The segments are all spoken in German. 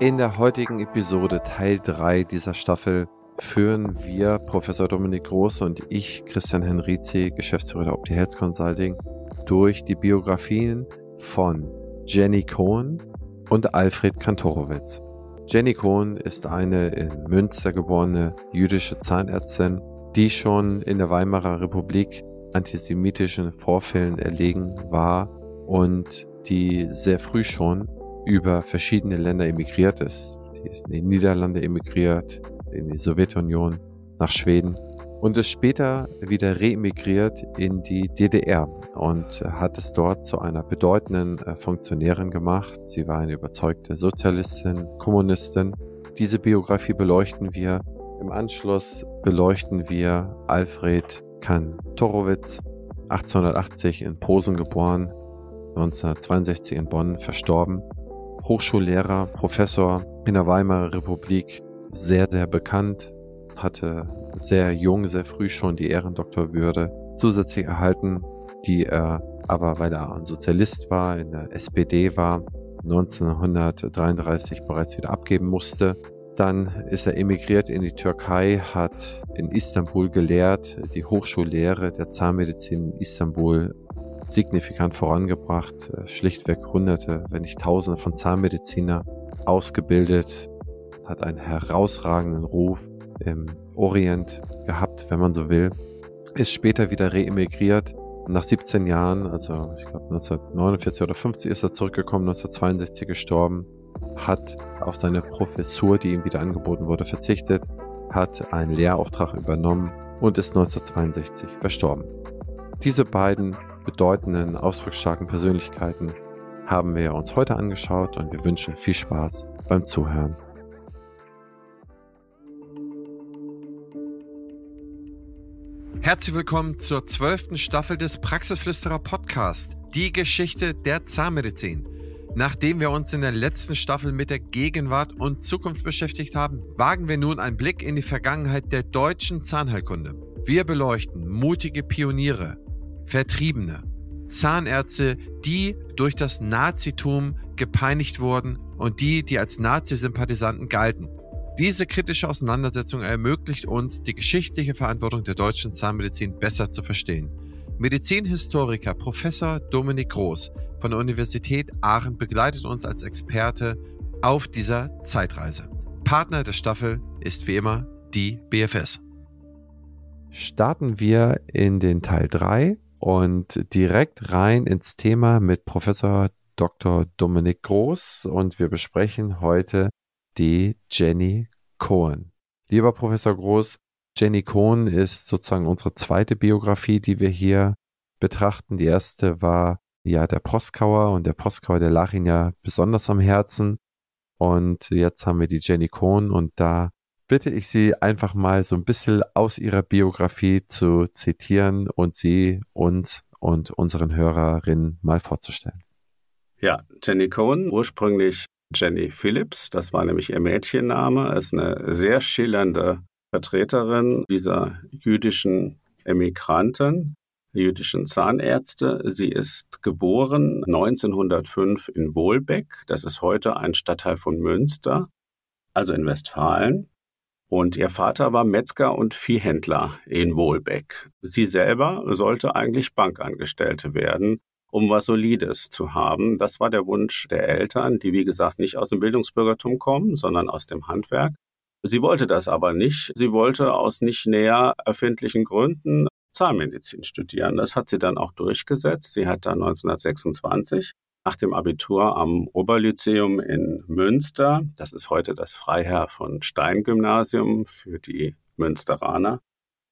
In der heutigen Episode Teil 3 dieser Staffel führen wir, Professor Dominik Groß und ich, Christian Henrizi, Geschäftsführer der Opti Health Consulting, durch die Biografien von Jenny Cohen und Alfred Kantorowitz. Jenny Cohen ist eine in Münster geborene jüdische Zahnärztin, die schon in der Weimarer Republik antisemitischen Vorfällen erlegen war und die sehr früh schon über verschiedene Länder emigriert ist. Sie ist in die Niederlande emigriert, in die Sowjetunion, nach Schweden und ist später wieder reemigriert in die DDR und hat es dort zu einer bedeutenden äh, Funktionärin gemacht. Sie war eine überzeugte Sozialistin, Kommunistin. Diese Biografie beleuchten wir. Im Anschluss beleuchten wir Alfred Kantorowitz, 1880 in Posen geboren, 1962 in Bonn verstorben Hochschullehrer, Professor in der Weimarer Republik, sehr, sehr bekannt, hatte sehr jung, sehr früh schon die Ehrendoktorwürde zusätzlich erhalten, die er aber, weil er ein Sozialist war, in der SPD war, 1933 bereits wieder abgeben musste. Dann ist er emigriert in die Türkei, hat in Istanbul gelehrt, die Hochschullehre der Zahnmedizin in Istanbul signifikant vorangebracht, äh, schlichtweg hunderte, wenn nicht tausende von Zahnmediziner ausgebildet, hat einen herausragenden Ruf im Orient gehabt, wenn man so will, ist später wieder reemigriert. Nach 17 Jahren, also ich glaube 1949 oder 50 ist er zurückgekommen, 1962 gestorben, hat auf seine Professur, die ihm wieder angeboten wurde, verzichtet, hat einen Lehrauftrag übernommen und ist 1962 verstorben. Diese beiden bedeutenden, ausdrucksstarken Persönlichkeiten haben wir uns heute angeschaut und wir wünschen viel Spaß beim Zuhören. Herzlich willkommen zur zwölften Staffel des Praxisflüsterer Podcast, die Geschichte der Zahnmedizin. Nachdem wir uns in der letzten Staffel mit der Gegenwart und Zukunft beschäftigt haben, wagen wir nun einen Blick in die Vergangenheit der deutschen Zahnheilkunde. Wir beleuchten mutige Pioniere, Vertriebene, Zahnärzte, die durch das Nazitum gepeinigt wurden und die, die als Nazi-Sympathisanten galten. Diese kritische Auseinandersetzung ermöglicht uns, die geschichtliche Verantwortung der deutschen Zahnmedizin besser zu verstehen. Medizinhistoriker Professor Dominik Groß von der Universität Aachen begleitet uns als Experte auf dieser Zeitreise. Partner der Staffel ist wie immer die BFS. Starten wir in den Teil 3 und direkt rein ins Thema mit Professor Dr. Dominik Groß und wir besprechen heute die Jenny Cohen. Lieber Professor Groß, Jenny Cohen ist sozusagen unsere zweite Biografie, die wir hier betrachten. Die erste war ja der Postkauer und der Postkauer, der lag Ihnen ja besonders am Herzen. Und jetzt haben wir die Jenny Cohen und da bitte ich Sie einfach mal so ein bisschen aus Ihrer Biografie zu zitieren und sie uns und unseren Hörerinnen mal vorzustellen. Ja, Jenny Cohen, ursprünglich Jenny Phillips, das war nämlich ihr Mädchenname, ist eine sehr schillernde Vertreterin dieser jüdischen Emigranten, jüdischen Zahnärzte. Sie ist geboren 1905 in Wohlbeck, das ist heute ein Stadtteil von Münster, also in Westfalen. Und ihr Vater war Metzger und Viehhändler in Wohlbeck. Sie selber sollte eigentlich Bankangestellte werden, um was Solides zu haben. Das war der Wunsch der Eltern, die wie gesagt nicht aus dem Bildungsbürgertum kommen, sondern aus dem Handwerk. Sie wollte das aber nicht. Sie wollte aus nicht näher erfindlichen Gründen Zahnmedizin studieren. Das hat sie dann auch durchgesetzt. Sie hat dann 1926 nach dem Abitur am Oberlyzeum in Münster, das ist heute das Freiherr von Stein Gymnasium für die Münsteraner,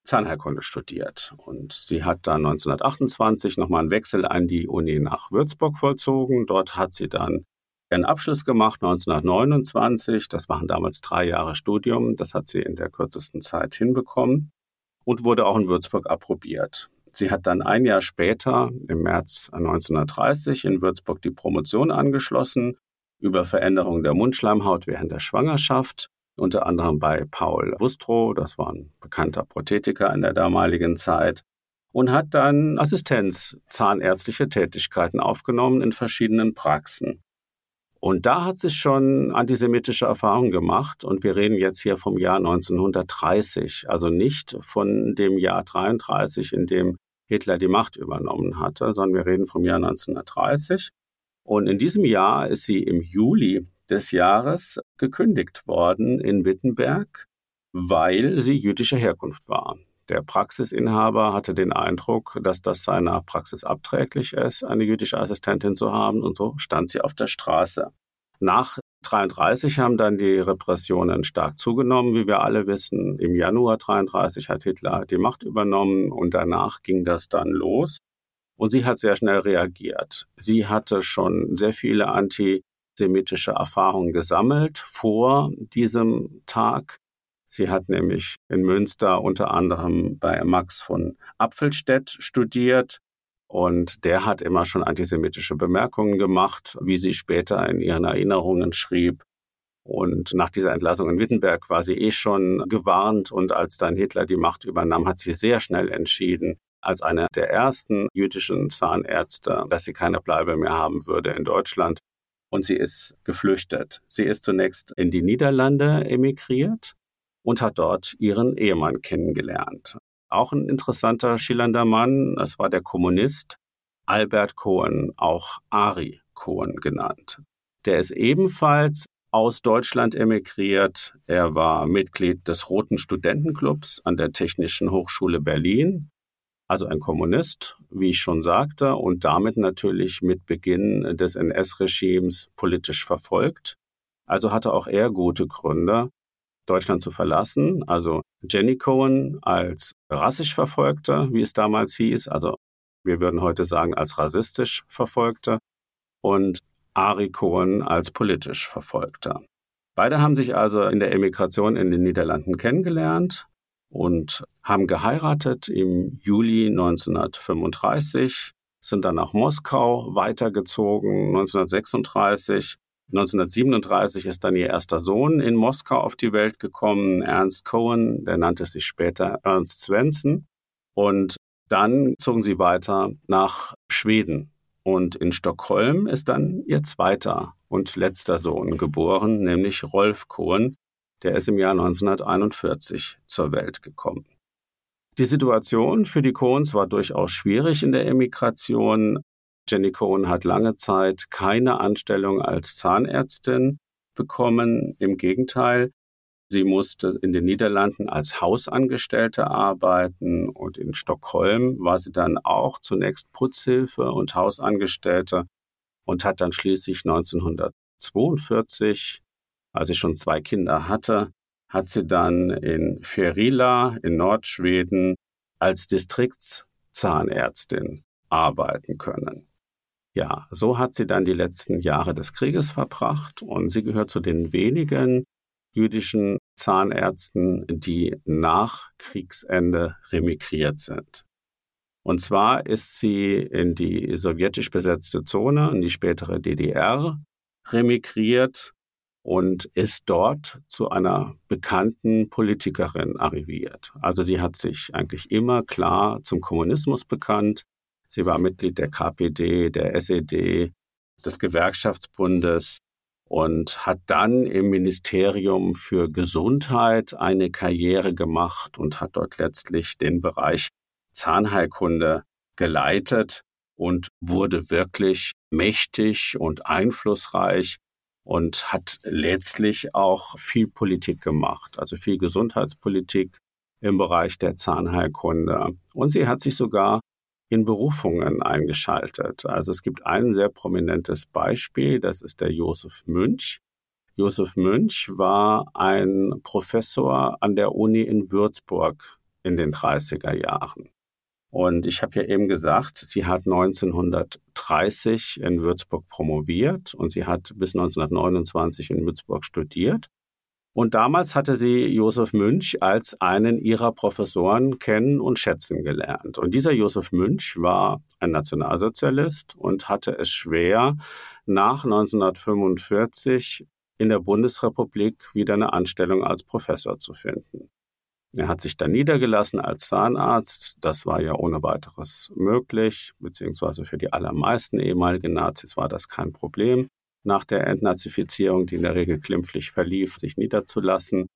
Zahnheilkunde studiert. Und sie hat dann 1928 nochmal einen Wechsel an die Uni nach Würzburg vollzogen. Dort hat sie dann ihren Abschluss gemacht 1929. Das waren damals drei Jahre Studium. Das hat sie in der kürzesten Zeit hinbekommen und wurde auch in Würzburg approbiert. Sie hat dann ein Jahr später, im März 1930, in Würzburg die Promotion angeschlossen über Veränderungen der Mundschleimhaut während der Schwangerschaft, unter anderem bei Paul Wustrow, das war ein bekannter Prothetiker in der damaligen Zeit, und hat dann Assistenz zahnärztliche Tätigkeiten aufgenommen in verschiedenen Praxen. Und da hat sie schon antisemitische Erfahrungen gemacht. Und wir reden jetzt hier vom Jahr 1930, also nicht von dem Jahr 33, in dem Hitler die Macht übernommen hatte, sondern wir reden vom Jahr 1930. Und in diesem Jahr ist sie im Juli des Jahres gekündigt worden in Wittenberg, weil sie jüdischer Herkunft war. Der Praxisinhaber hatte den Eindruck, dass das seiner Praxis abträglich ist, eine jüdische Assistentin zu haben, und so stand sie auf der Straße. Nach 33 haben dann die Repressionen stark zugenommen, wie wir alle wissen. Im Januar 33 hat Hitler die Macht übernommen und danach ging das dann los. Und sie hat sehr schnell reagiert. Sie hatte schon sehr viele antisemitische Erfahrungen gesammelt vor diesem Tag. Sie hat nämlich in Münster unter anderem bei Max von Apfelstedt studiert und der hat immer schon antisemitische Bemerkungen gemacht, wie sie später in ihren Erinnerungen schrieb. Und nach dieser Entlassung in Wittenberg war sie eh schon gewarnt und als dann Hitler die Macht übernahm, hat sie sehr schnell entschieden, als eine der ersten jüdischen Zahnärzte, dass sie keine Bleibe mehr haben würde in Deutschland. Und sie ist geflüchtet. Sie ist zunächst in die Niederlande emigriert und hat dort ihren Ehemann kennengelernt. Auch ein interessanter, schillernder Mann, das war der Kommunist Albert Cohen, auch Ari Cohen genannt. Der ist ebenfalls aus Deutschland emigriert. Er war Mitglied des Roten Studentenclubs an der Technischen Hochschule Berlin, also ein Kommunist, wie ich schon sagte, und damit natürlich mit Beginn des NS-Regimes politisch verfolgt. Also hatte auch er gute Gründe, Deutschland zu verlassen. Also Jenny Cohen als rassisch Verfolgte, wie es damals hieß, also wir würden heute sagen als rassistisch Verfolgte und Ari Cohen als politisch Verfolgter. Beide haben sich also in der Emigration in den Niederlanden kennengelernt und haben geheiratet im Juli 1935, sind dann nach Moskau weitergezogen 1936 1937 ist dann ihr erster Sohn in Moskau auf die Welt gekommen, Ernst Cohen, der nannte sich später Ernst Svensson. Und dann zogen sie weiter nach Schweden. Und in Stockholm ist dann ihr zweiter und letzter Sohn geboren, nämlich Rolf Cohen. Der ist im Jahr 1941 zur Welt gekommen. Die Situation für die Cohens war durchaus schwierig in der Emigration. Jenny Cohen hat lange Zeit keine Anstellung als Zahnärztin bekommen. Im Gegenteil, sie musste in den Niederlanden als Hausangestellte arbeiten und in Stockholm war sie dann auch zunächst Putzhilfe und Hausangestellte und hat dann schließlich 1942, als sie schon zwei Kinder hatte, hat sie dann in Ferila in Nordschweden als Distriktszahnärztin arbeiten können. Ja, so hat sie dann die letzten Jahre des Krieges verbracht und sie gehört zu den wenigen jüdischen Zahnärzten, die nach Kriegsende remigriert sind. Und zwar ist sie in die sowjetisch besetzte Zone, in die spätere DDR, remigriert und ist dort zu einer bekannten Politikerin arriviert. Also sie hat sich eigentlich immer klar zum Kommunismus bekannt, Sie war Mitglied der KPD, der SED, des Gewerkschaftsbundes und hat dann im Ministerium für Gesundheit eine Karriere gemacht und hat dort letztlich den Bereich Zahnheilkunde geleitet und wurde wirklich mächtig und einflussreich und hat letztlich auch viel Politik gemacht, also viel Gesundheitspolitik im Bereich der Zahnheilkunde. Und sie hat sich sogar in Berufungen eingeschaltet. Also es gibt ein sehr prominentes Beispiel, das ist der Josef Münch. Josef Münch war ein Professor an der Uni in Würzburg in den 30er Jahren. Und ich habe ja eben gesagt, sie hat 1930 in Würzburg promoviert und sie hat bis 1929 in Würzburg studiert. Und damals hatte sie Josef Münch als einen ihrer Professoren kennen und schätzen gelernt. Und dieser Josef Münch war ein Nationalsozialist und hatte es schwer, nach 1945 in der Bundesrepublik wieder eine Anstellung als Professor zu finden. Er hat sich dann niedergelassen als Zahnarzt. Das war ja ohne weiteres möglich, beziehungsweise für die allermeisten ehemaligen Nazis war das kein Problem. Nach der Entnazifizierung, die in der Regel glimpflich verlief, sich niederzulassen.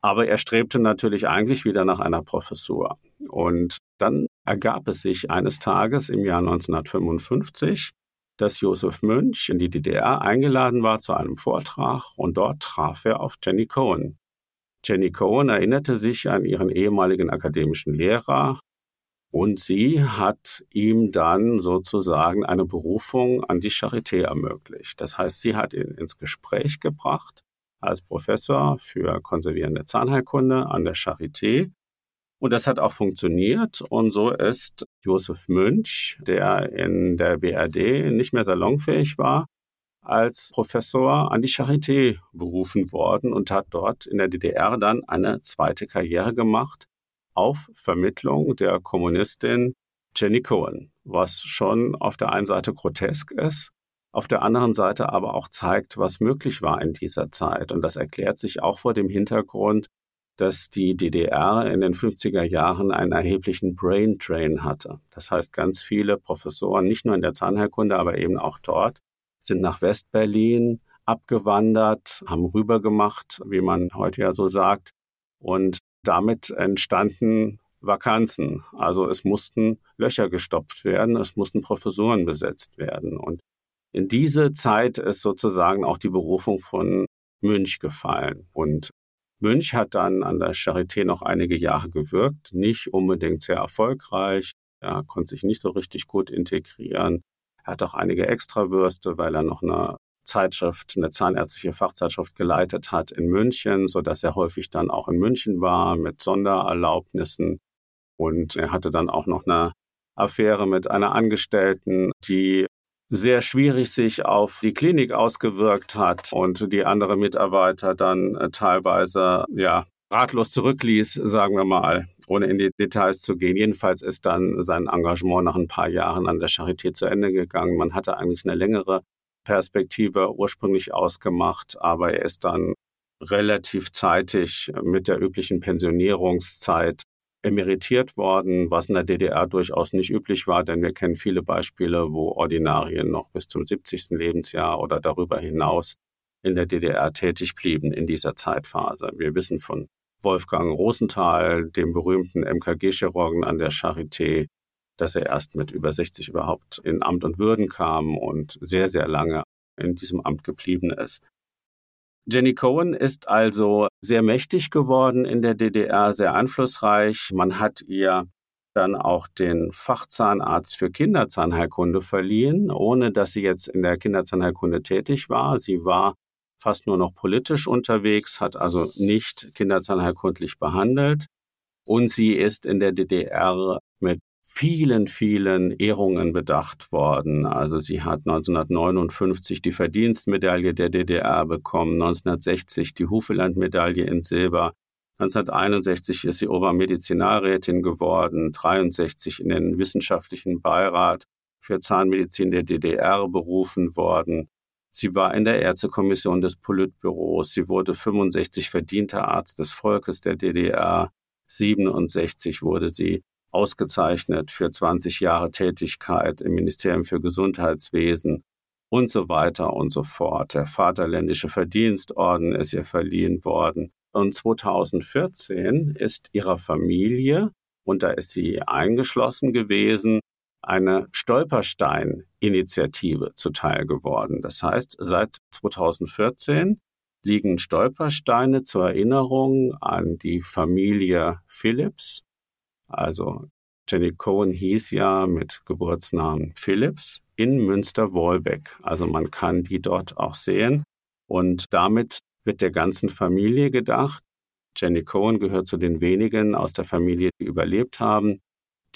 Aber er strebte natürlich eigentlich wieder nach einer Professur. Und dann ergab es sich eines Tages im Jahr 1955, dass Josef Münch in die DDR eingeladen war zu einem Vortrag und dort traf er auf Jenny Cohen. Jenny Cohen erinnerte sich an ihren ehemaligen akademischen Lehrer und sie hat ihm dann sozusagen eine Berufung an die Charité ermöglicht. Das heißt, sie hat ihn ins Gespräch gebracht als Professor für konservierende Zahnheilkunde an der Charité. Und das hat auch funktioniert. Und so ist Josef Münch, der in der BRD nicht mehr salonfähig war, als Professor an die Charité berufen worden und hat dort in der DDR dann eine zweite Karriere gemacht auf Vermittlung der Kommunistin Jenny Cohen, was schon auf der einen Seite grotesk ist, auf der anderen Seite aber auch zeigt, was möglich war in dieser Zeit. Und das erklärt sich auch vor dem Hintergrund, dass die DDR in den 50er Jahren einen erheblichen Brain Drain hatte. Das heißt, ganz viele Professoren, nicht nur in der Zahnheilkunde, aber eben auch dort, sind nach Westberlin abgewandert, haben rübergemacht, wie man heute ja so sagt. Und damit entstanden Vakanzen. Also es mussten Löcher gestopft werden, es mussten Professuren besetzt werden. Und in diese Zeit ist sozusagen auch die Berufung von Münch gefallen. Und Münch hat dann an der Charité noch einige Jahre gewirkt, nicht unbedingt sehr erfolgreich. Er konnte sich nicht so richtig gut integrieren. Er hat auch einige Extrawürste, weil er noch eine Zeitschrift, eine zahnärztliche Fachzeitschrift geleitet hat in München, so dass er häufig dann auch in München war mit Sondererlaubnissen. Und er hatte dann auch noch eine Affäre mit einer Angestellten, die sehr schwierig sich auf die Klinik ausgewirkt hat und die andere Mitarbeiter dann äh, teilweise ja ratlos zurückließ, sagen wir mal ohne in die Details zu gehen. Jedenfalls ist dann sein Engagement nach ein paar Jahren an der Charité zu Ende gegangen. Man hatte eigentlich eine längere Perspektive ursprünglich ausgemacht, aber er ist dann relativ zeitig mit der üblichen Pensionierungszeit emeritiert worden, was in der DDR durchaus nicht üblich war, denn wir kennen viele Beispiele, wo Ordinarien noch bis zum 70. Lebensjahr oder darüber hinaus in der DDR tätig blieben in dieser Zeitphase. Wir wissen von Wolfgang Rosenthal, dem berühmten MKG-Chirurgen an der Charité, dass er erst mit über 60 überhaupt in Amt und Würden kam und sehr, sehr lange in diesem Amt geblieben ist. Jenny Cohen ist also sehr mächtig geworden in der DDR, sehr einflussreich. Man hat ihr dann auch den Fachzahnarzt für Kinderzahnheilkunde verliehen, ohne dass sie jetzt in der Kinderzahnheilkunde tätig war. Sie war fast nur noch politisch unterwegs, hat also nicht kinderzahnheilkundlich behandelt. Und sie ist in der DDR mit vielen, vielen Ehrungen bedacht worden. Also sie hat 1959 die Verdienstmedaille der DDR bekommen, 1960 die Hufeland-Medaille in Silber, 1961 ist sie Obermedizinalrätin geworden, 63 in den wissenschaftlichen Beirat für Zahnmedizin der DDR berufen worden. Sie war in der Ärztekommission des Politbüros. Sie wurde 65 verdienter Arzt des Volkes der DDR. 67 wurde sie ausgezeichnet für 20 Jahre Tätigkeit im Ministerium für Gesundheitswesen und so weiter und so fort. Der Vaterländische Verdienstorden ist ihr verliehen worden. Und 2014 ist ihrer Familie, und da ist sie eingeschlossen gewesen, eine Stolperstein-Initiative zuteil geworden. Das heißt, seit 2014 liegen Stolpersteine zur Erinnerung an die Familie Phillips. Also Jenny Cohen hieß ja mit Geburtsnamen Phillips in Münster-Wolbeck. Also man kann die dort auch sehen. Und damit wird der ganzen Familie gedacht. Jenny Cohen gehört zu den wenigen aus der Familie, die überlebt haben.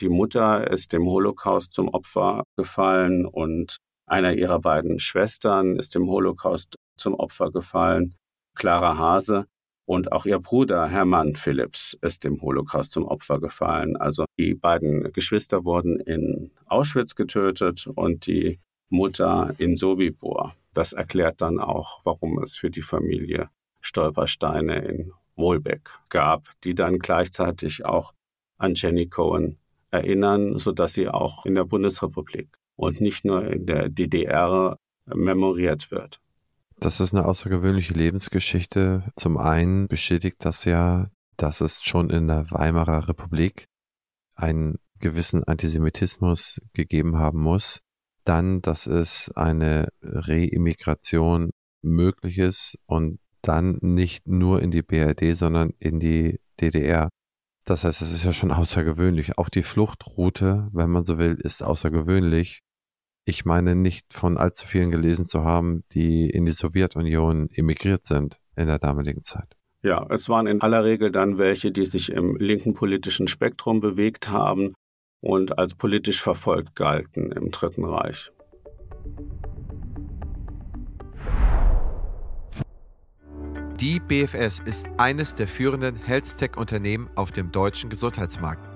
Die Mutter ist dem Holocaust zum Opfer gefallen und einer ihrer beiden Schwestern ist dem Holocaust zum Opfer gefallen, Clara Hase. Und auch ihr Bruder Hermann Phillips ist dem Holocaust zum Opfer gefallen. Also die beiden Geschwister wurden in Auschwitz getötet und die Mutter in Sobibor. Das erklärt dann auch, warum es für die Familie Stolpersteine in Wolbeck gab, die dann gleichzeitig auch an Jenny Cohen erinnern, sodass sie auch in der Bundesrepublik und nicht nur in der DDR memoriert wird. Das ist eine außergewöhnliche Lebensgeschichte. Zum einen bestätigt das ja, dass es schon in der Weimarer Republik einen gewissen Antisemitismus gegeben haben muss. Dann, dass es eine Reimmigration möglich ist und dann nicht nur in die BRD, sondern in die DDR. Das heißt, es ist ja schon außergewöhnlich. Auch die Fluchtroute, wenn man so will, ist außergewöhnlich. Ich meine nicht von allzu vielen gelesen zu haben, die in die Sowjetunion emigriert sind in der damaligen Zeit. Ja, es waren in aller Regel dann welche, die sich im linken politischen Spektrum bewegt haben und als politisch verfolgt galten im Dritten Reich. Die BFS ist eines der führenden Health-Tech-Unternehmen auf dem deutschen Gesundheitsmarkt.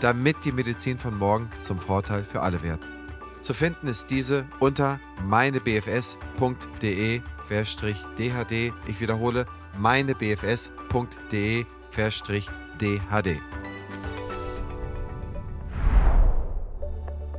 damit die Medizin von morgen zum Vorteil für alle wird. Zu finden ist diese unter meinebfs.de-dhd. Ich wiederhole, meinebfs.de-dhd.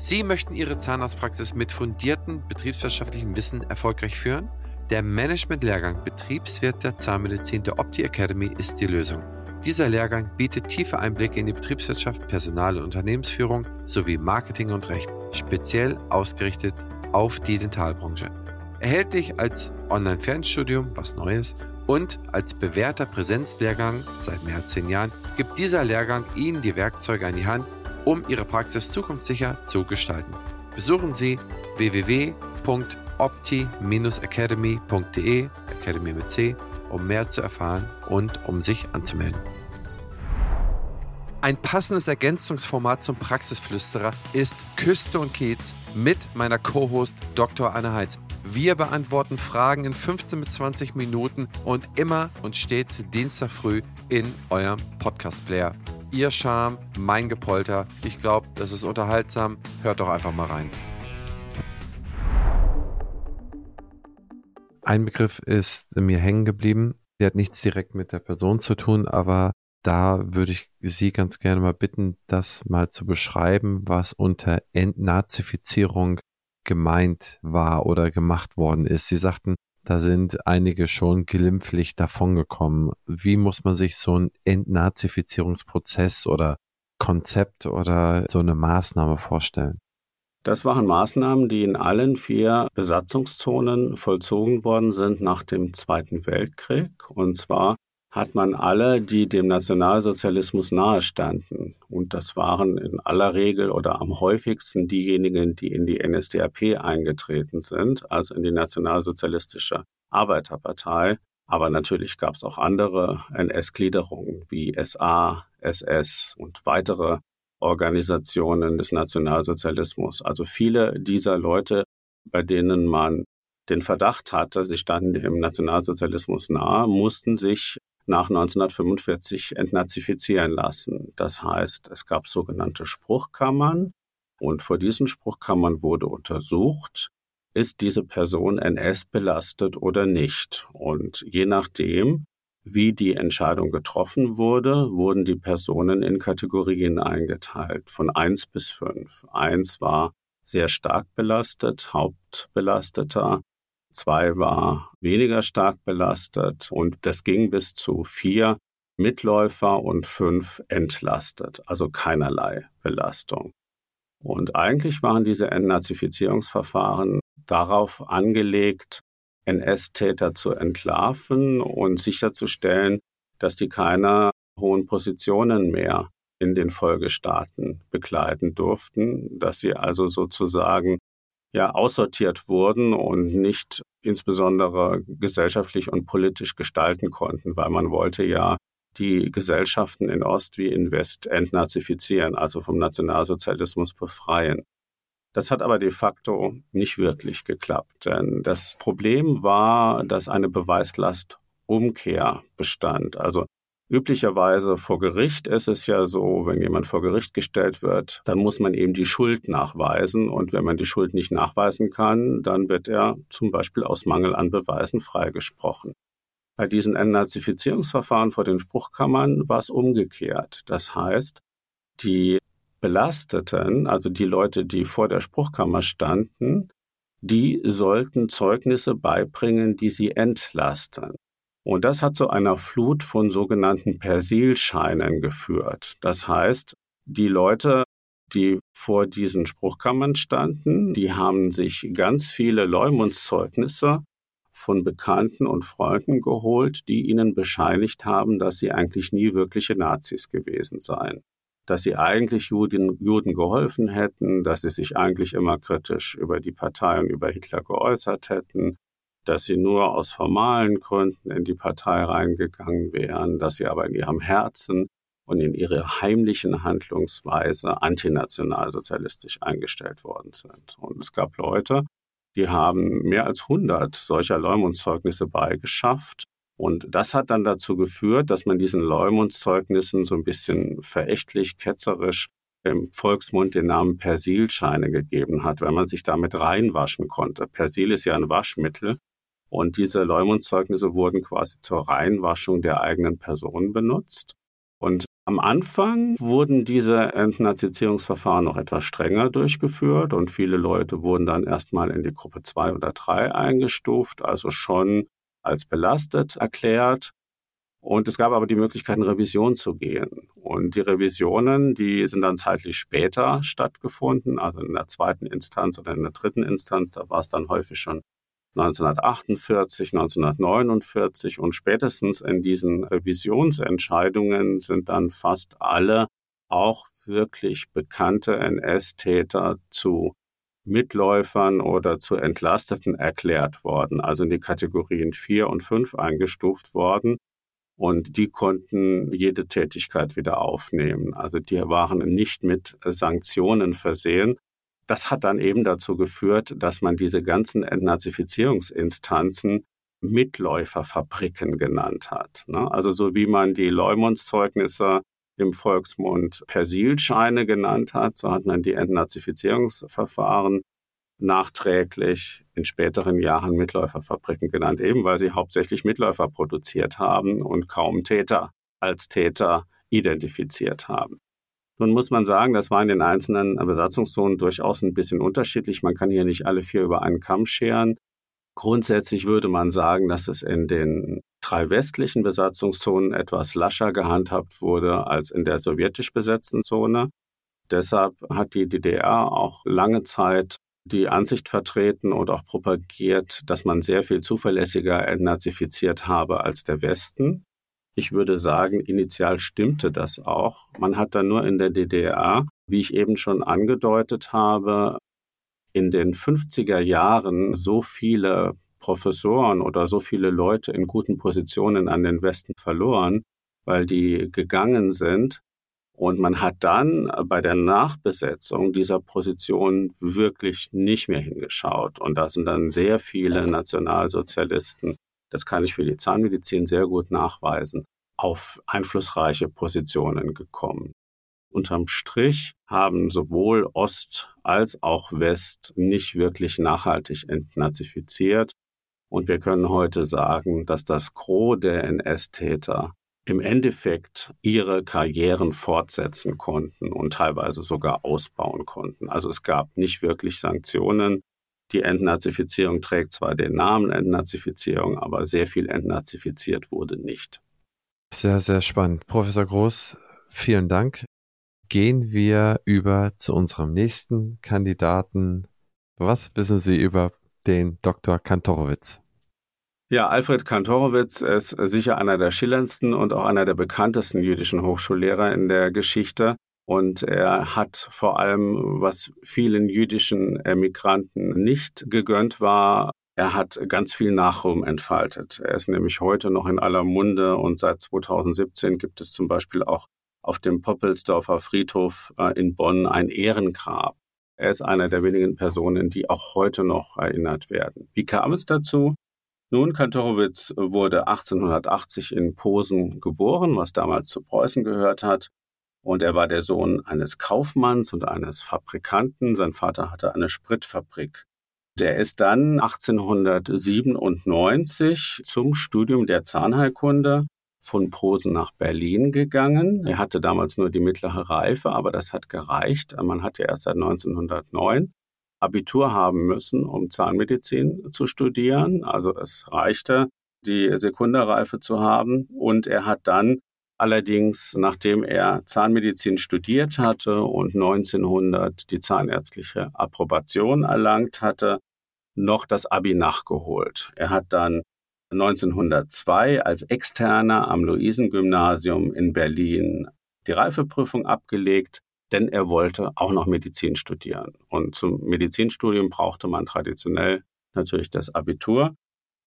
Sie möchten Ihre Zahnarztpraxis mit fundiertem betriebswirtschaftlichen Wissen erfolgreich führen? Der Management-Lehrgang Betriebswirt der Zahnmedizin der Opti Academy ist die Lösung. Dieser Lehrgang bietet tiefe Einblicke in die Betriebswirtschaft, Personal- und Unternehmensführung sowie Marketing und Recht, speziell ausgerichtet auf die Dentalbranche. Erhältlich als Online-Fernstudium, was Neues, und als bewährter Präsenzlehrgang seit mehr als zehn Jahren gibt dieser Lehrgang Ihnen die Werkzeuge an die Hand, um Ihre Praxis zukunftssicher zu gestalten. Besuchen Sie www.opti-academy.de, Academy mit C, um mehr zu erfahren und um sich anzumelden. Ein passendes Ergänzungsformat zum Praxisflüsterer ist Küste und Kiez mit meiner Co-Host Dr. Anne Heitz. Wir beantworten Fragen in 15 bis 20 Minuten und immer und stets Dienstag früh in eurem Podcast-Player. Ihr Charme, mein Gepolter. Ich glaube, das ist unterhaltsam. Hört doch einfach mal rein. Ein Begriff ist mir hängen geblieben. Der hat nichts direkt mit der Person zu tun, aber da würde ich Sie ganz gerne mal bitten, das mal zu beschreiben, was unter Entnazifizierung gemeint war oder gemacht worden ist. Sie sagten, da sind einige schon glimpflich davongekommen. Wie muss man sich so einen Entnazifizierungsprozess oder Konzept oder so eine Maßnahme vorstellen? Das waren Maßnahmen, die in allen vier Besatzungszonen vollzogen worden sind nach dem Zweiten Weltkrieg. Und zwar hat man alle, die dem Nationalsozialismus nahestanden, und das waren in aller Regel oder am häufigsten diejenigen, die in die NSDAP eingetreten sind, also in die Nationalsozialistische Arbeiterpartei. Aber natürlich gab es auch andere NS-Gliederungen wie SA, SS und weitere Organisationen des Nationalsozialismus. Also viele dieser Leute, bei denen man den Verdacht hatte, sie standen dem Nationalsozialismus nahe, mussten sich nach 1945 entnazifizieren lassen. Das heißt, es gab sogenannte Spruchkammern und vor diesen Spruchkammern wurde untersucht, ist diese Person NS belastet oder nicht. Und je nachdem wie die Entscheidung getroffen wurde, wurden die Personen in Kategorien eingeteilt, von eins bis fünf. Eins war sehr stark belastet, Hauptbelasteter. Zwei war weniger stark belastet und das ging bis zu vier Mitläufer und fünf entlastet, also keinerlei Belastung. Und eigentlich waren diese Entnazifizierungsverfahren darauf angelegt, NS-Täter zu entlarven und sicherzustellen, dass die keine hohen Positionen mehr in den Folgestaaten begleiten durften, dass sie also sozusagen ja aussortiert wurden und nicht insbesondere gesellschaftlich und politisch gestalten konnten, weil man wollte ja die Gesellschaften in Ost wie in West entnazifizieren, also vom Nationalsozialismus befreien. Das hat aber de facto nicht wirklich geklappt, denn das Problem war, dass eine Beweislast Umkehrbestand. Also Üblicherweise vor Gericht ist es ja so, wenn jemand vor Gericht gestellt wird, dann muss man eben die Schuld nachweisen. Und wenn man die Schuld nicht nachweisen kann, dann wird er zum Beispiel aus Mangel an Beweisen freigesprochen. Bei diesen Entnazifizierungsverfahren vor den Spruchkammern war es umgekehrt. Das heißt, die Belasteten, also die Leute, die vor der Spruchkammer standen, die sollten Zeugnisse beibringen, die sie entlasten. Und das hat zu einer Flut von sogenannten Persilscheinen geführt. Das heißt, die Leute, die vor diesen Spruchkammern standen, die haben sich ganz viele Leumundszeugnisse von Bekannten und Freunden geholt, die ihnen bescheinigt haben, dass sie eigentlich nie wirkliche Nazis gewesen seien, dass sie eigentlich Juden, Juden geholfen hätten, dass sie sich eigentlich immer kritisch über die Partei und über Hitler geäußert hätten, dass sie nur aus formalen Gründen in die Partei reingegangen wären, dass sie aber in ihrem Herzen und in ihrer heimlichen Handlungsweise antinationalsozialistisch eingestellt worden sind. Und es gab Leute, die haben mehr als 100 solcher Leumundszeugnisse beigeschafft. Und das hat dann dazu geführt, dass man diesen Leumundzeugnissen so ein bisschen verächtlich, ketzerisch im Volksmund den Namen Persilscheine gegeben hat, weil man sich damit reinwaschen konnte. Persil ist ja ein Waschmittel und diese Leumundszeugnisse wurden quasi zur Reinwaschung der eigenen Person benutzt. Und am Anfang wurden diese Entnazifizierungsverfahren noch etwas strenger durchgeführt und viele Leute wurden dann erstmal in die Gruppe 2 oder 3 eingestuft, also schon als belastet erklärt. Und es gab aber die Möglichkeit, in Revision zu gehen. Und die Revisionen, die sind dann zeitlich später stattgefunden, also in der zweiten Instanz oder in der dritten Instanz. Da war es dann häufig schon 1948, 1949 und spätestens in diesen Revisionsentscheidungen sind dann fast alle auch wirklich bekannte NS-Täter zu Mitläufern oder zu Entlasteten erklärt worden, also in die Kategorien 4 und 5 eingestuft worden. Und die konnten jede Tätigkeit wieder aufnehmen. Also die waren nicht mit Sanktionen versehen, das hat dann eben dazu geführt, dass man diese ganzen Entnazifizierungsinstanzen Mitläuferfabriken genannt hat. Ne? Also so wie man die Leumundszeugnisse im Volksmund Persilscheine genannt hat, so hat man die Entnazifizierungsverfahren nachträglich in späteren Jahren Mitläuferfabriken genannt, eben weil sie hauptsächlich Mitläufer produziert haben und kaum Täter als Täter identifiziert haben. Nun muss man sagen, das war in den einzelnen Besatzungszonen durchaus ein bisschen unterschiedlich. Man kann hier nicht alle vier über einen Kamm scheren. Grundsätzlich würde man sagen, dass es in den drei westlichen Besatzungszonen etwas lascher gehandhabt wurde als in der sowjetisch besetzten Zone. Deshalb hat die DDR auch lange Zeit die Ansicht vertreten und auch propagiert, dass man sehr viel zuverlässiger entnazifiziert habe als der Westen. Ich würde sagen, initial stimmte das auch. Man hat dann nur in der DDR, wie ich eben schon angedeutet habe, in den 50er Jahren so viele Professoren oder so viele Leute in guten Positionen an den Westen verloren, weil die gegangen sind. Und man hat dann bei der Nachbesetzung dieser Position wirklich nicht mehr hingeschaut. Und da sind dann sehr viele Nationalsozialisten das kann ich für die Zahnmedizin sehr gut nachweisen, auf einflussreiche Positionen gekommen. Unterm Strich haben sowohl Ost als auch West nicht wirklich nachhaltig entnazifiziert. Und wir können heute sagen, dass das Gros der NS-Täter im Endeffekt ihre Karrieren fortsetzen konnten und teilweise sogar ausbauen konnten. Also es gab nicht wirklich Sanktionen, die Entnazifizierung trägt zwar den Namen Entnazifizierung, aber sehr viel entnazifiziert wurde nicht. Sehr, sehr spannend. Professor Groß, vielen Dank. Gehen wir über zu unserem nächsten Kandidaten. Was wissen Sie über den Dr. Kantorowitz? Ja, Alfred Kantorowitz ist sicher einer der schillerndsten und auch einer der bekanntesten jüdischen Hochschullehrer in der Geschichte. Und er hat vor allem, was vielen jüdischen Emigranten nicht gegönnt war, er hat ganz viel Nachruhm entfaltet. Er ist nämlich heute noch in aller Munde und seit 2017 gibt es zum Beispiel auch auf dem Poppelsdorfer Friedhof äh, in Bonn ein Ehrengrab. Er ist einer der wenigen Personen, die auch heute noch erinnert werden. Wie kam es dazu? Nun, Kantorowitz wurde 1880 in Posen geboren, was damals zu Preußen gehört hat. Und er war der Sohn eines Kaufmanns und eines Fabrikanten. Sein Vater hatte eine Spritfabrik. Der ist dann 1897 zum Studium der Zahnheilkunde von Posen nach Berlin gegangen. Er hatte damals nur die mittlere Reife, aber das hat gereicht. Man hatte erst seit 1909 Abitur haben müssen, um Zahnmedizin zu studieren. Also es reichte, die Sekundarreife zu haben. Und er hat dann allerdings, nachdem er Zahnmedizin studiert hatte und 1900 die zahnärztliche Approbation erlangt hatte, noch das Abi nachgeholt. Er hat dann 1902 als Externer am Luisengymnasium in Berlin die Reifeprüfung abgelegt, denn er wollte auch noch Medizin studieren. Und zum Medizinstudium brauchte man traditionell natürlich das Abitur.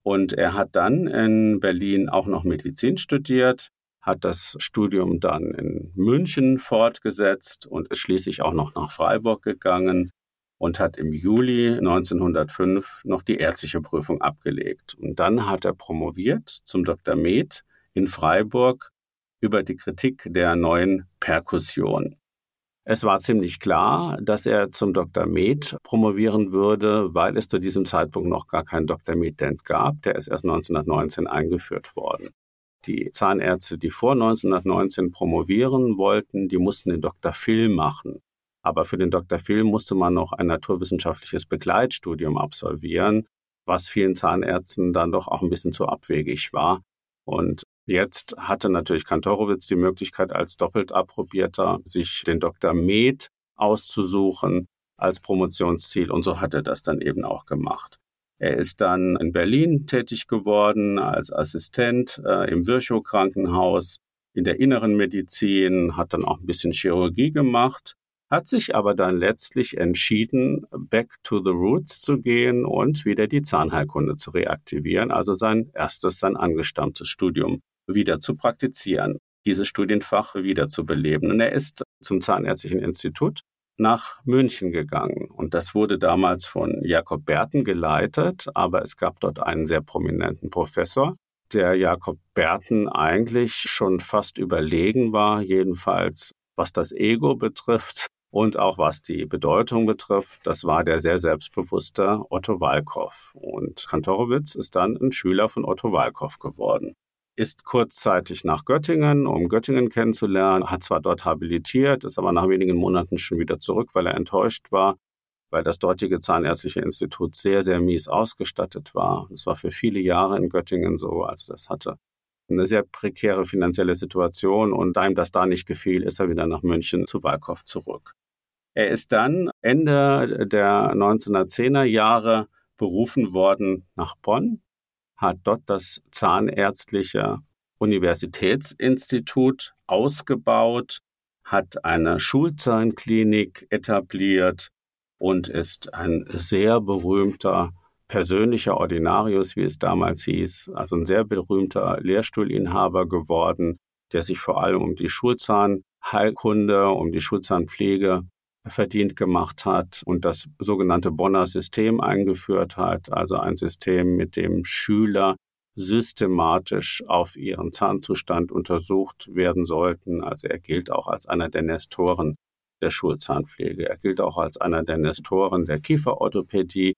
Und er hat dann in Berlin auch noch Medizin studiert, hat das Studium dann in München fortgesetzt und ist schließlich auch noch nach Freiburg gegangen und hat im Juli 1905 noch die ärztliche Prüfung abgelegt. Und dann hat er promoviert zum Dr. Med in Freiburg über die Kritik der neuen Perkussion. Es war ziemlich klar, dass er zum Dr. Med promovieren würde, weil es zu diesem Zeitpunkt noch gar keinen Dr. Med-Dent gab. Der ist erst 1919 eingeführt worden. Die Zahnärzte, die vor 1919 promovieren wollten, die mussten den Dr. Phil machen. Aber für den Dr. Phil musste man noch ein naturwissenschaftliches Begleitstudium absolvieren, was vielen Zahnärzten dann doch auch ein bisschen zu abwegig war. Und jetzt hatte natürlich Kantorowitz die Möglichkeit, als doppelt approbierter sich den Dr. Med auszusuchen als Promotionsziel. Und so hat er das dann eben auch gemacht. Er ist dann in Berlin tätig geworden als Assistent äh, im Virchow Krankenhaus in der inneren Medizin, hat dann auch ein bisschen Chirurgie gemacht hat sich aber dann letztlich entschieden, back to the roots zu gehen und wieder die Zahnheilkunde zu reaktivieren, also sein erstes, sein angestammtes Studium wieder zu praktizieren, dieses Studienfach wieder zu beleben. Und er ist zum Zahnärztlichen Institut nach München gegangen. Und das wurde damals von Jakob Berten geleitet, aber es gab dort einen sehr prominenten Professor, der Jakob Berten eigentlich schon fast überlegen war, jedenfalls was das Ego betrifft, und auch was die Bedeutung betrifft, das war der sehr selbstbewusste Otto Walkow. Und Kantorowitz ist dann ein Schüler von Otto Walkow geworden. Ist kurzzeitig nach Göttingen, um Göttingen kennenzulernen, hat zwar dort habilitiert, ist aber nach wenigen Monaten schon wieder zurück, weil er enttäuscht war, weil das dortige Zahnärztliche Institut sehr, sehr mies ausgestattet war. Das war für viele Jahre in Göttingen so. Also das hatte eine sehr prekäre finanzielle Situation und da ihm das da nicht gefiel, ist er wieder nach München zu Walkow zurück. Er ist dann Ende der 1910er Jahre berufen worden nach Bonn, hat dort das Zahnärztliche Universitätsinstitut ausgebaut, hat eine Schulzahnklinik etabliert und ist ein sehr berühmter persönlicher Ordinarius, wie es damals hieß, also ein sehr berühmter Lehrstuhlinhaber geworden, der sich vor allem um die Schulzahnheilkunde, um die Schulzahnpflege verdient gemacht hat und das sogenannte Bonner System eingeführt hat, also ein System, mit dem Schüler systematisch auf ihren Zahnzustand untersucht werden sollten. Also er gilt auch als einer der Nestoren der Schulzahnpflege. Er gilt auch als einer der Nestoren der Kieferorthopädie.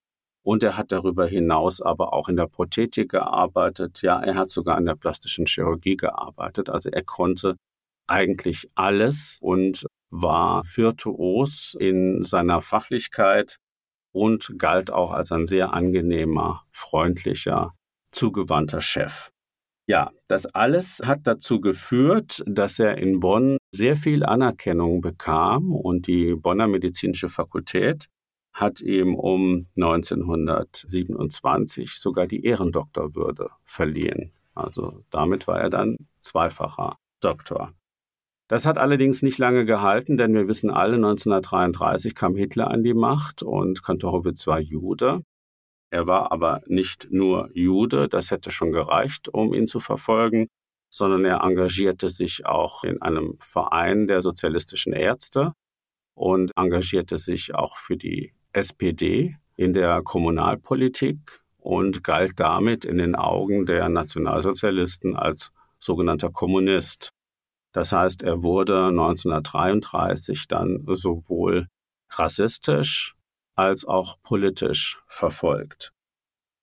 Und er hat darüber hinaus aber auch in der Prothetik gearbeitet. Ja, er hat sogar in der plastischen Chirurgie gearbeitet. Also er konnte eigentlich alles und war virtuos in seiner Fachlichkeit und galt auch als ein sehr angenehmer, freundlicher, zugewandter Chef. Ja, das alles hat dazu geführt, dass er in Bonn sehr viel Anerkennung bekam und die Bonner Medizinische Fakultät hat ihm um 1927 sogar die Ehrendoktorwürde verliehen. Also damit war er dann zweifacher Doktor. Das hat allerdings nicht lange gehalten, denn wir wissen alle, 1933 kam Hitler an die Macht und Kantorowitz war Jude. Er war aber nicht nur Jude, das hätte schon gereicht, um ihn zu verfolgen, sondern er engagierte sich auch in einem Verein der sozialistischen Ärzte und engagierte sich auch für die SPD in der Kommunalpolitik und galt damit in den Augen der Nationalsozialisten als sogenannter Kommunist. Das heißt, er wurde 1933 dann sowohl rassistisch als auch politisch verfolgt.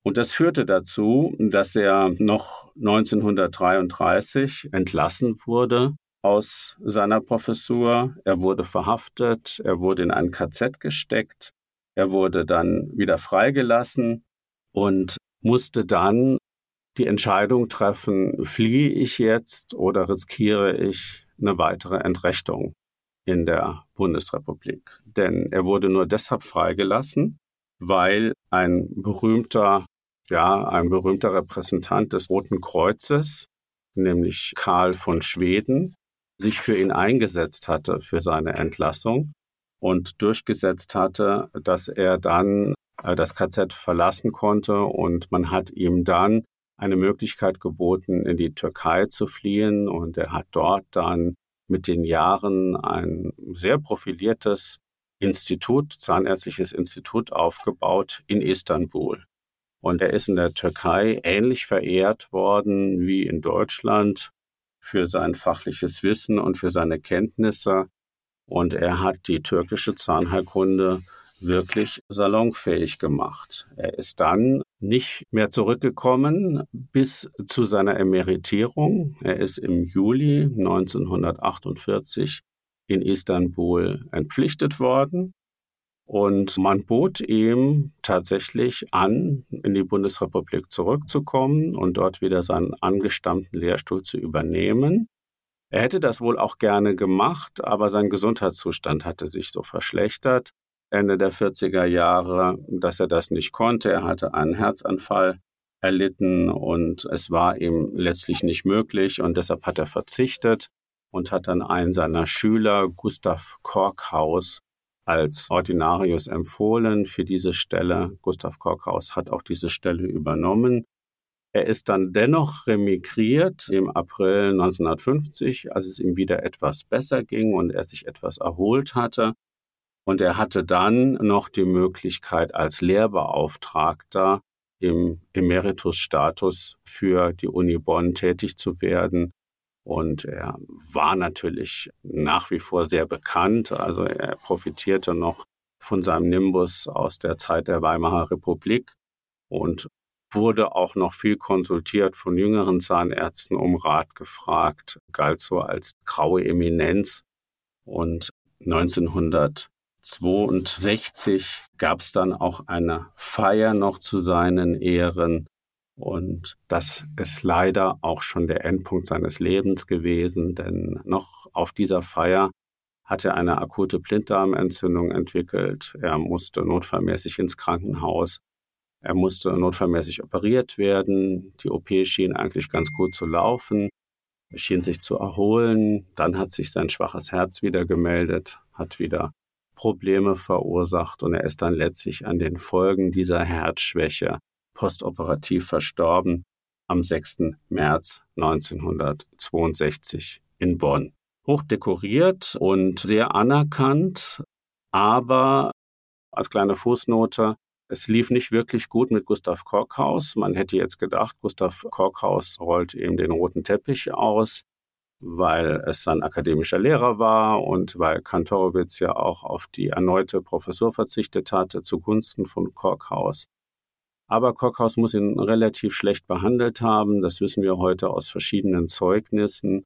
Und das führte dazu, dass er noch 1933 entlassen wurde aus seiner Professur. Er wurde verhaftet, er wurde in ein KZ gesteckt, er wurde dann wieder freigelassen und musste dann die Entscheidung treffen, fliehe ich jetzt oder riskiere ich eine weitere Entrechtung in der Bundesrepublik. Denn er wurde nur deshalb freigelassen, weil ein berühmter, ja, ein berühmter Repräsentant des Roten Kreuzes, nämlich Karl von Schweden, sich für ihn eingesetzt hatte für seine Entlassung und durchgesetzt hatte, dass er dann äh, das KZ verlassen konnte und man hat ihm dann eine Möglichkeit geboten, in die Türkei zu fliehen und er hat dort dann mit den Jahren ein sehr profiliertes Institut, Zahnärztliches Institut aufgebaut in Istanbul. Und er ist in der Türkei ähnlich verehrt worden wie in Deutschland für sein fachliches Wissen und für seine Kenntnisse. Und er hat die türkische Zahnheilkunde wirklich salonfähig gemacht. Er ist dann nicht mehr zurückgekommen bis zu seiner Emeritierung. Er ist im Juli 1948 in Istanbul entpflichtet worden. Und man bot ihm tatsächlich an, in die Bundesrepublik zurückzukommen und dort wieder seinen angestammten Lehrstuhl zu übernehmen. Er hätte das wohl auch gerne gemacht, aber sein Gesundheitszustand hatte sich so verschlechtert, Ende der 40er Jahre, dass er das nicht konnte. Er hatte einen Herzanfall erlitten und es war ihm letztlich nicht möglich und deshalb hat er verzichtet und hat dann einen seiner Schüler, Gustav Korkhaus, als Ordinarius empfohlen für diese Stelle. Gustav Korkhaus hat auch diese Stelle übernommen. Er ist dann dennoch remigriert im April 1950, als es ihm wieder etwas besser ging und er sich etwas erholt hatte. Und er hatte dann noch die Möglichkeit, als Lehrbeauftragter im Emeritusstatus für die Uni Bonn tätig zu werden. Und er war natürlich nach wie vor sehr bekannt. Also er profitierte noch von seinem Nimbus aus der Zeit der Weimarer Republik und wurde auch noch viel konsultiert von jüngeren Zahnärzten um Rat gefragt, galt so als graue Eminenz. Und 1900 1962 gab es dann auch eine Feier noch zu seinen Ehren. Und das ist leider auch schon der Endpunkt seines Lebens gewesen, denn noch auf dieser Feier hat er eine akute Blinddarmentzündung entwickelt. Er musste notfallmäßig ins Krankenhaus. Er musste notfallmäßig operiert werden. Die OP schien eigentlich ganz gut zu laufen. Er schien sich zu erholen. Dann hat sich sein schwaches Herz wieder gemeldet, hat wieder Probleme verursacht und er ist dann letztlich an den Folgen dieser Herzschwäche postoperativ verstorben am 6. März 1962 in Bonn. Hochdekoriert und sehr anerkannt, aber als kleine Fußnote, es lief nicht wirklich gut mit Gustav Korkhaus. Man hätte jetzt gedacht, Gustav Korkhaus rollt ihm den roten Teppich aus weil es sein akademischer Lehrer war und weil Kantorowitz ja auch auf die erneute Professur verzichtet hatte zugunsten von Korkhaus. Aber Korkhaus muss ihn relativ schlecht behandelt haben. Das wissen wir heute aus verschiedenen Zeugnissen.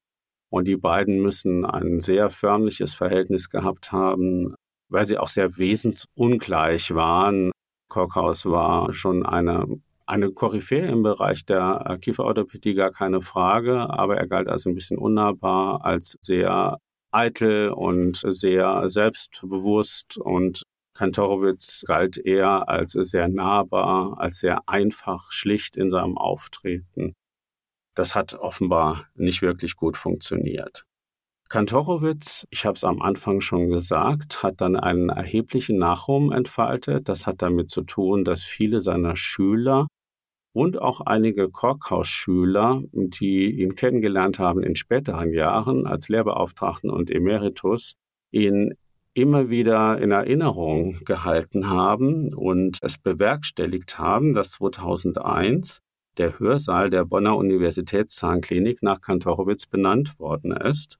Und die beiden müssen ein sehr förmliches Verhältnis gehabt haben, weil sie auch sehr wesensungleich waren. Korkhaus war schon eine eine Koryphäe im Bereich der äh, Kieferorthopädie, gar keine Frage, aber er galt als ein bisschen unnahbar, als sehr eitel und sehr selbstbewusst und Kantorowitz galt eher als sehr nahbar, als sehr einfach, schlicht in seinem Auftreten. Das hat offenbar nicht wirklich gut funktioniert. Kantorowitz, ich habe es am Anfang schon gesagt, hat dann einen erheblichen Nachruhm entfaltet. Das hat damit zu tun, dass viele seiner Schüler und auch einige Korkhaus-Schüler, die ihn kennengelernt haben in späteren Jahren als Lehrbeauftragten und Emeritus, ihn immer wieder in Erinnerung gehalten haben und es bewerkstelligt haben, dass 2001 der Hörsaal der Bonner Universitätszahnklinik nach Kantorowitz benannt worden ist.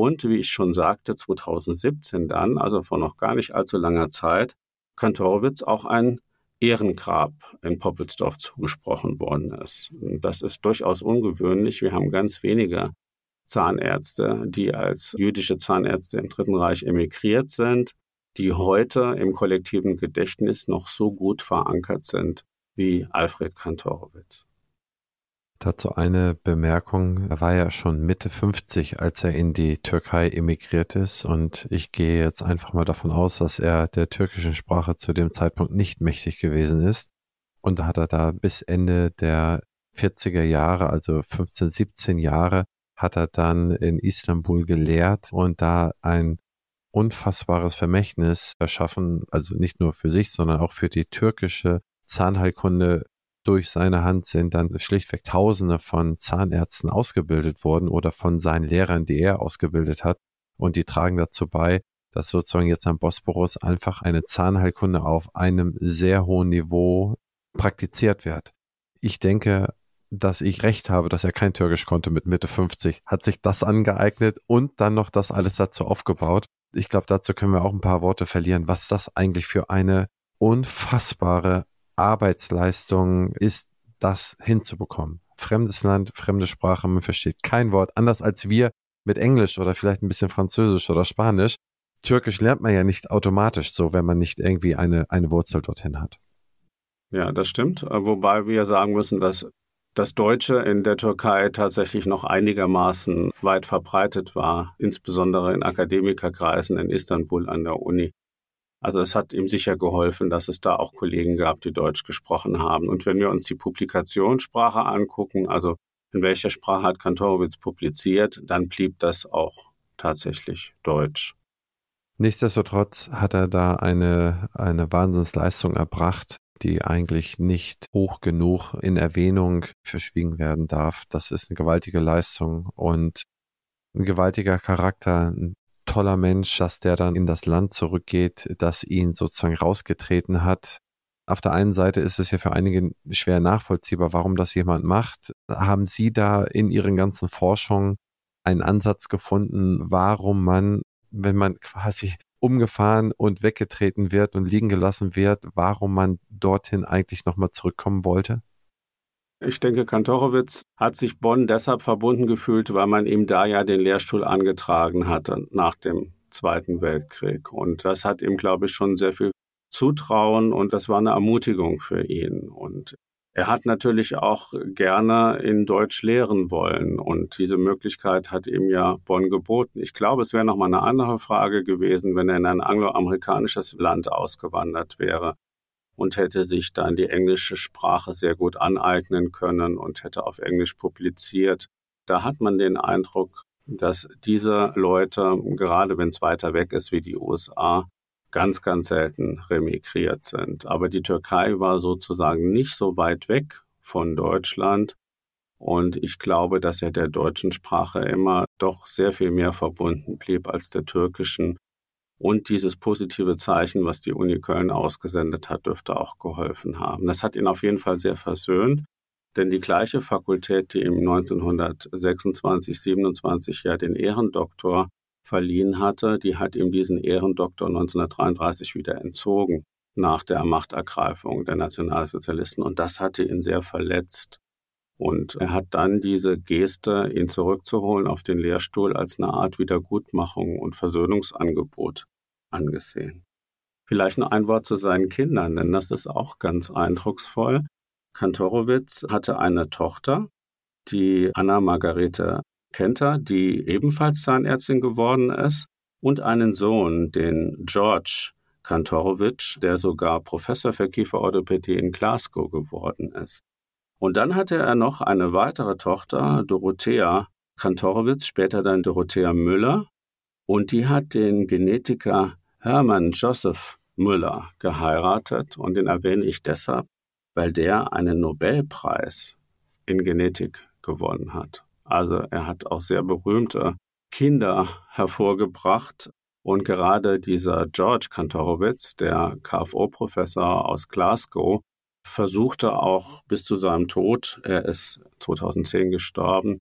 Und wie ich schon sagte, 2017 dann, also vor noch gar nicht allzu langer Zeit, Kantorowitz auch ein Ehrengrab in Poppelsdorf zugesprochen worden ist. Das ist durchaus ungewöhnlich. Wir haben ganz wenige Zahnärzte, die als jüdische Zahnärzte im Dritten Reich emigriert sind, die heute im kollektiven Gedächtnis noch so gut verankert sind wie Alfred Kantorowitz. Dazu eine Bemerkung. Er war ja schon Mitte 50, als er in die Türkei emigriert ist. Und ich gehe jetzt einfach mal davon aus, dass er der türkischen Sprache zu dem Zeitpunkt nicht mächtig gewesen ist. Und da hat er da bis Ende der 40er Jahre, also 15, 17 Jahre, hat er dann in Istanbul gelehrt und da ein unfassbares Vermächtnis erschaffen, also nicht nur für sich, sondern auch für die türkische Zahnheilkunde durch seine Hand sind dann schlichtweg Tausende von Zahnärzten ausgebildet worden oder von seinen Lehrern, die er ausgebildet hat. Und die tragen dazu bei, dass sozusagen jetzt am Bosporus einfach eine Zahnheilkunde auf einem sehr hohen Niveau praktiziert wird. Ich denke, dass ich recht habe, dass er kein Türkisch konnte mit Mitte 50, hat sich das angeeignet und dann noch das alles dazu aufgebaut. Ich glaube, dazu können wir auch ein paar Worte verlieren, was das eigentlich für eine unfassbare Arbeitsleistung ist, das hinzubekommen. Fremdes Land, fremde Sprache, man versteht kein Wort, anders als wir mit Englisch oder vielleicht ein bisschen Französisch oder Spanisch. Türkisch lernt man ja nicht automatisch so, wenn man nicht irgendwie eine, eine Wurzel dorthin hat. Ja, das stimmt. Wobei wir sagen müssen, dass das Deutsche in der Türkei tatsächlich noch einigermaßen weit verbreitet war, insbesondere in Akademikerkreisen in Istanbul an der Uni. Also es hat ihm sicher geholfen, dass es da auch Kollegen gab, die Deutsch gesprochen haben. Und wenn wir uns die Publikationssprache angucken, also in welcher Sprache hat Kantorowitz publiziert, dann blieb das auch tatsächlich Deutsch. Nichtsdestotrotz hat er da eine, eine Wahnsinnsleistung erbracht, die eigentlich nicht hoch genug in Erwähnung verschwiegen werden darf. Das ist eine gewaltige Leistung und ein gewaltiger Charakter, ein toller Mensch, dass der dann in das Land zurückgeht, das ihn sozusagen rausgetreten hat. Auf der einen Seite ist es ja für einige schwer nachvollziehbar, warum das jemand macht. Haben Sie da in Ihren ganzen Forschungen einen Ansatz gefunden, warum man, wenn man quasi umgefahren und weggetreten wird und liegen gelassen wird, warum man dorthin eigentlich nochmal zurückkommen wollte? Ich denke, Kantorowitz hat sich Bonn deshalb verbunden gefühlt, weil man ihm da ja den Lehrstuhl angetragen hatte nach dem Zweiten Weltkrieg. Und das hat ihm, glaube ich, schon sehr viel Zutrauen und das war eine Ermutigung für ihn. Und er hat natürlich auch gerne in Deutsch lehren wollen und diese Möglichkeit hat ihm ja Bonn geboten. Ich glaube, es wäre noch mal eine andere Frage gewesen, wenn er in ein angloamerikanisches Land ausgewandert wäre und hätte sich dann die englische Sprache sehr gut aneignen können und hätte auf Englisch publiziert. Da hat man den Eindruck, dass diese Leute, gerade wenn es weiter weg ist wie die USA, ganz, ganz selten remigriert sind. Aber die Türkei war sozusagen nicht so weit weg von Deutschland. Und ich glaube, dass er der deutschen Sprache immer doch sehr viel mehr verbunden blieb als der türkischen. Und dieses positive Zeichen, was die Uni Köln ausgesendet hat, dürfte auch geholfen haben. Das hat ihn auf jeden Fall sehr versöhnt, denn die gleiche Fakultät, die ihm 1926, 27 ja den Ehrendoktor verliehen hatte, die hat ihm diesen Ehrendoktor 1933 wieder entzogen nach der Machtergreifung der Nationalsozialisten. Und das hatte ihn sehr verletzt. Und er hat dann diese Geste, ihn zurückzuholen auf den Lehrstuhl, als eine Art Wiedergutmachung und Versöhnungsangebot angesehen. Vielleicht noch ein Wort zu seinen Kindern, denn das ist auch ganz eindrucksvoll. Kantorowitz hatte eine Tochter, die Anna Margarete Kenter, die ebenfalls Zahnärztin geworden ist, und einen Sohn, den George Kantorowitsch, der sogar Professor für Kieferorthopädie in Glasgow geworden ist. Und dann hatte er noch eine weitere Tochter, Dorothea Kantorowitz, später dann Dorothea Müller, und die hat den Genetiker Hermann Joseph Müller geheiratet. Und den erwähne ich deshalb, weil der einen Nobelpreis in Genetik gewonnen hat. Also er hat auch sehr berühmte Kinder hervorgebracht, Und gerade dieser George Kantorowitz, der KFO-Professor aus Glasgow, versuchte auch bis zu seinem Tod, er ist 2010 gestorben,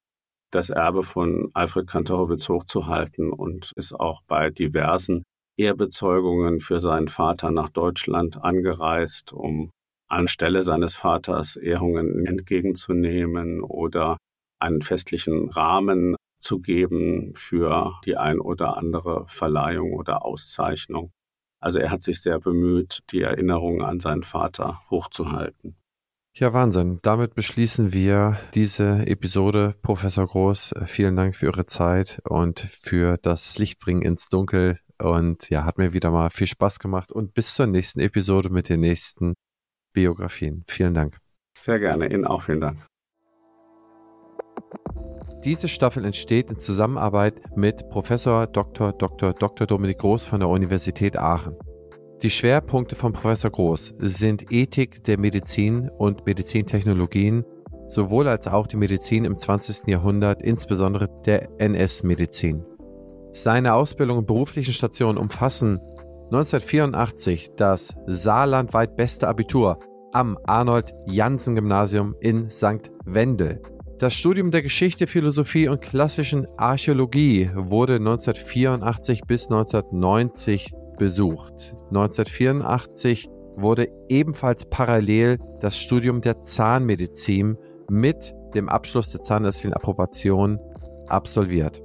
das Erbe von Alfred Kantorowitz hochzuhalten und ist auch bei diversen Ehrbezeugungen für seinen Vater nach Deutschland angereist, um anstelle seines Vaters Ehrungen entgegenzunehmen oder einen festlichen Rahmen zu geben für die ein oder andere Verleihung oder Auszeichnung. Also er hat sich sehr bemüht, die Erinnerung an seinen Vater hochzuhalten. Ja, Wahnsinn. Damit beschließen wir diese Episode. Professor Groß, vielen Dank für Ihre Zeit und für das Lichtbringen ins Dunkel. Und ja, hat mir wieder mal viel Spaß gemacht. Und bis zur nächsten Episode mit den nächsten Biografien. Vielen Dank. Sehr gerne. Ihnen auch vielen Dank. Diese Staffel entsteht in Zusammenarbeit mit Professor Dr. Dr. Dr. Dominik Groß von der Universität Aachen. Die Schwerpunkte von Professor Groß sind Ethik der Medizin und Medizintechnologien, sowohl als auch die Medizin im 20. Jahrhundert, insbesondere der NS-Medizin. Seine Ausbildung und beruflichen Stationen umfassen 1984 das saarlandweit beste Abitur am Arnold Janssen Gymnasium in St. Wendel. Das Studium der Geschichte, Philosophie und klassischen Archäologie wurde 1984 bis 1990 besucht. 1984 wurde ebenfalls parallel das Studium der Zahnmedizin mit dem Abschluss der zahnärztlichen Approbation absolviert.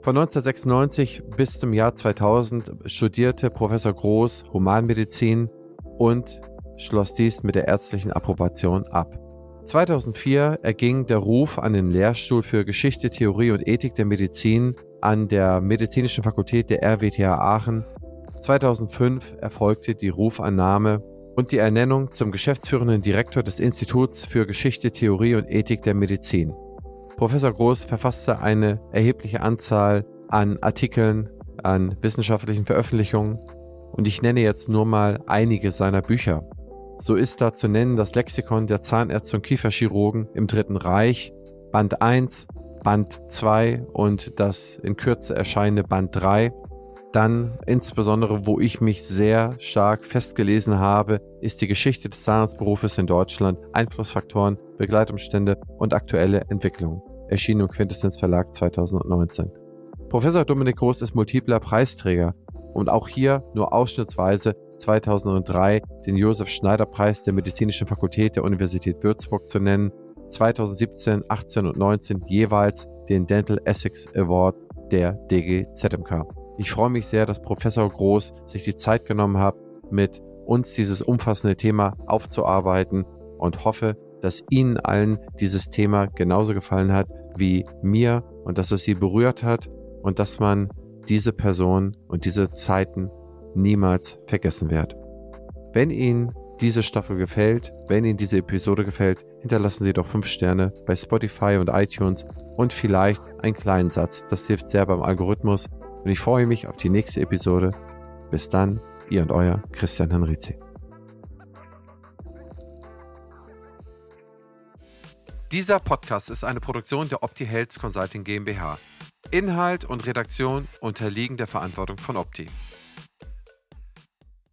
Von 1996 bis zum Jahr 2000 studierte Professor Groß Humanmedizin und schloss dies mit der ärztlichen Approbation ab. 2004 erging der Ruf an den Lehrstuhl für Geschichte, Theorie und Ethik der Medizin an der Medizinischen Fakultät der RWTH Aachen. 2005 erfolgte die Rufannahme und die Ernennung zum geschäftsführenden Direktor des Instituts für Geschichte, Theorie und Ethik der Medizin. Professor Groß verfasste eine erhebliche Anzahl an Artikeln, an wissenschaftlichen Veröffentlichungen und ich nenne jetzt nur mal einige seiner Bücher. So ist da zu nennen das Lexikon der Zahnärzte und Kieferchirurgen im Dritten Reich, Band 1, Band 2 und das in Kürze erscheinende Band 3. Dann insbesondere, wo ich mich sehr stark festgelesen habe, ist die Geschichte des Zahnarztberufes in Deutschland, Einflussfaktoren, Begleitumstände und aktuelle Entwicklungen. Erschienen im Quintessenz Verlag 2019. Professor Dominik Groß ist multipler Preisträger und auch hier nur ausschnittsweise 2003 den Josef Schneider Preis der Medizinischen Fakultät der Universität Würzburg zu nennen, 2017, 18 und 19 jeweils den Dental Essex Award der DGZMK. Ich freue mich sehr, dass Professor Groß sich die Zeit genommen hat, mit uns dieses umfassende Thema aufzuarbeiten und hoffe, dass Ihnen allen dieses Thema genauso gefallen hat wie mir und dass es Sie berührt hat und dass man diese Person und diese Zeiten niemals vergessen wird. Wenn Ihnen diese Staffel gefällt, wenn Ihnen diese Episode gefällt, hinterlassen Sie doch 5 Sterne bei Spotify und iTunes und vielleicht einen kleinen Satz. Das hilft sehr beim Algorithmus und ich freue mich auf die nächste Episode. Bis dann, ihr und euer Christian Henrizi. Dieser Podcast ist eine Produktion der Opti Health Consulting GmbH. Inhalt und Redaktion unterliegen der Verantwortung von Opti.